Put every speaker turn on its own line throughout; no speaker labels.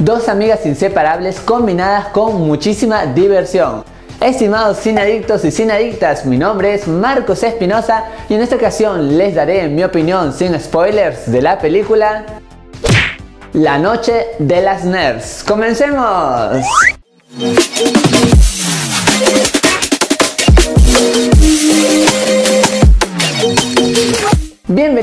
Dos amigas inseparables combinadas con muchísima diversión. Estimados adictos y adictas, mi nombre es Marcos Espinosa y en esta ocasión les daré mi opinión sin spoilers de la película La Noche de las Nerds. ¡Comencemos!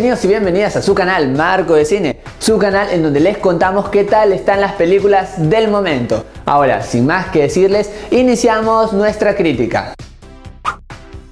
Y bienvenidas a su canal Marco de Cine, su canal en donde les contamos qué tal están las películas del momento. Ahora, sin más que decirles, iniciamos nuestra crítica.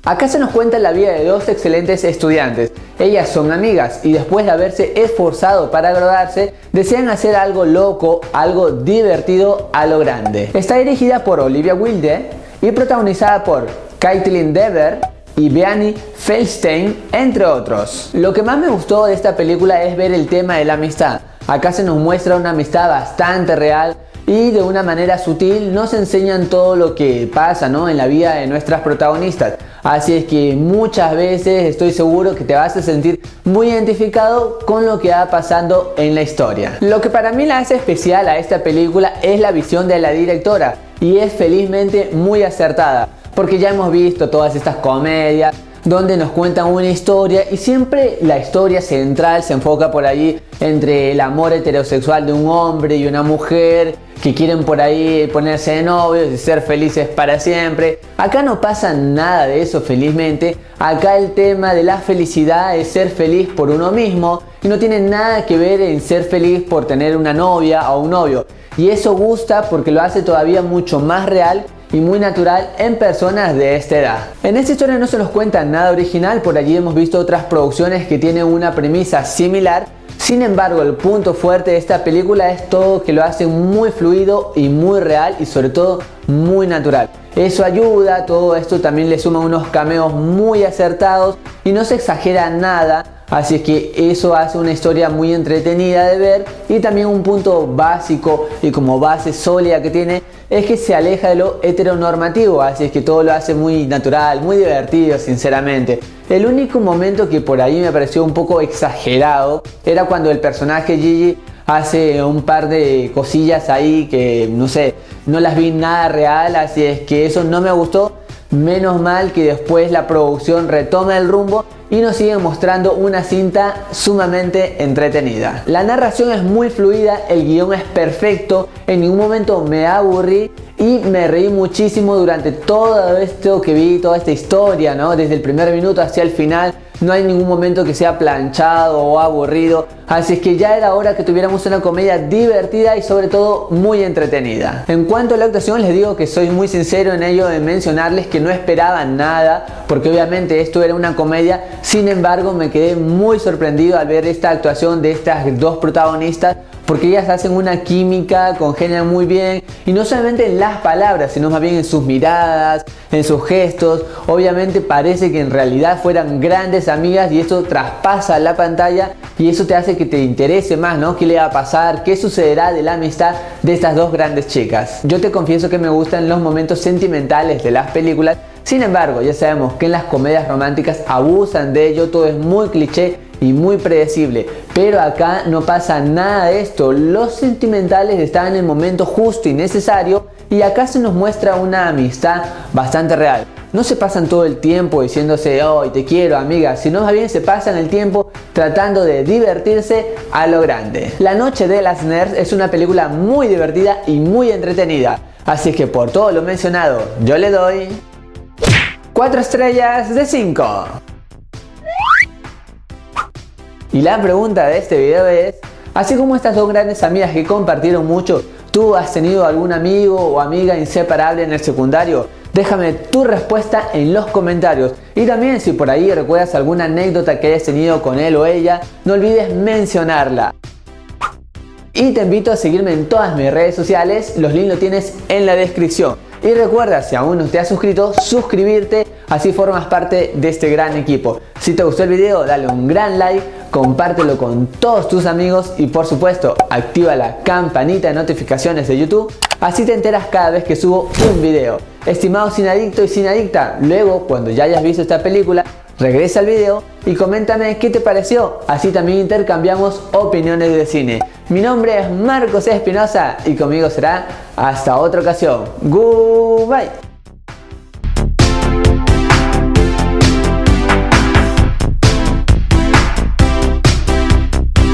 Acá se nos cuenta la vida de dos excelentes estudiantes. Ellas son amigas y después de haberse esforzado para graduarse, desean hacer algo loco, algo divertido a lo grande. Está dirigida por Olivia Wilde y protagonizada por Caitlin Dever, y Beani Feldstein, entre otros. Lo que más me gustó de esta película es ver el tema de la amistad. Acá se nos muestra una amistad bastante real y de una manera sutil nos enseñan todo lo que pasa ¿no? en la vida de nuestras protagonistas. Así es que muchas veces estoy seguro que te vas a sentir muy identificado con lo que va pasando en la historia. Lo que para mí la hace especial a esta película es la visión de la directora y es felizmente muy acertada porque ya hemos visto todas estas comedias donde nos cuentan una historia y siempre la historia central se enfoca por ahí entre el amor heterosexual de un hombre y una mujer que quieren por ahí ponerse de novios y ser felices para siempre. Acá no pasa nada de eso felizmente. Acá el tema de la felicidad es ser feliz por uno mismo y no tiene nada que ver en ser feliz por tener una novia o un novio. Y eso gusta porque lo hace todavía mucho más real y muy natural en personas de esta edad. En esta historia no se nos cuenta nada original, por allí hemos visto otras producciones que tienen una premisa similar, sin embargo, el punto fuerte de esta película es todo que lo hace muy fluido y muy real y sobre todo muy natural. Eso ayuda, todo esto también le suma unos cameos muy acertados y no se exagera nada Así es que eso hace una historia muy entretenida de ver y también un punto básico y como base sólida que tiene es que se aleja de lo heteronormativo, así es que todo lo hace muy natural, muy divertido sinceramente. El único momento que por ahí me pareció un poco exagerado era cuando el personaje Gigi hace un par de cosillas ahí que no sé, no las vi nada real, así es que eso no me gustó. Menos mal que después la producción retoma el rumbo y nos sigue mostrando una cinta sumamente entretenida. La narración es muy fluida, el guion es perfecto, en ningún momento me aburrí y me reí muchísimo durante todo esto que vi, toda esta historia, ¿no? Desde el primer minuto hacia el final no hay ningún momento que sea planchado o aburrido, así es que ya era hora que tuviéramos una comedia divertida y sobre todo muy entretenida. En cuanto a la actuación les digo que soy muy sincero en ello de mencionarles que no esperaba nada, porque obviamente esto era una comedia, sin embargo me quedé muy sorprendido al ver esta actuación de estas dos protagonistas porque ellas hacen una química, congenian muy bien y no solamente en las palabras, sino más bien en sus miradas, en sus gestos. Obviamente parece que en realidad fueran grandes amigas y esto traspasa la pantalla y eso te hace que te interese más, ¿no? ¿Qué le va a pasar? ¿Qué sucederá de la amistad de estas dos grandes chicas? Yo te confieso que me gustan los momentos sentimentales de las películas. Sin embargo, ya sabemos que en las comedias románticas abusan de ello, todo es muy cliché y muy predecible. Pero acá no pasa nada de esto. Los sentimentales están en el momento justo y necesario y acá se nos muestra una amistad bastante real. No se pasan todo el tiempo diciéndose, hoy te quiero amiga, sino más bien se pasan el tiempo tratando de divertirse a lo grande. La Noche de las Nerds es una película muy divertida y muy entretenida. Así que por todo lo mencionado, yo le doy 4 estrellas de 5. Y la pregunta de este video es, así como estas dos grandes amigas que compartieron mucho, ¿tú has tenido algún amigo o amiga inseparable en el secundario? Déjame tu respuesta en los comentarios. Y también si por ahí recuerdas alguna anécdota que hayas tenido con él o ella, no olvides mencionarla. Y te invito a seguirme en todas mis redes sociales, los links los tienes en la descripción. Y recuerda, si aún no te has suscrito, suscribirte, así formas parte de este gran equipo. Si te gustó el video, dale un gran like, compártelo con todos tus amigos y por supuesto activa la campanita de notificaciones de YouTube, así te enteras cada vez que subo un video. Estimado sin adicto y sin adicta, luego cuando ya hayas visto esta película, Regresa al video y coméntame qué te pareció, así también intercambiamos opiniones de cine. Mi nombre es Marcos Espinosa y conmigo será hasta otra ocasión. Goodbye.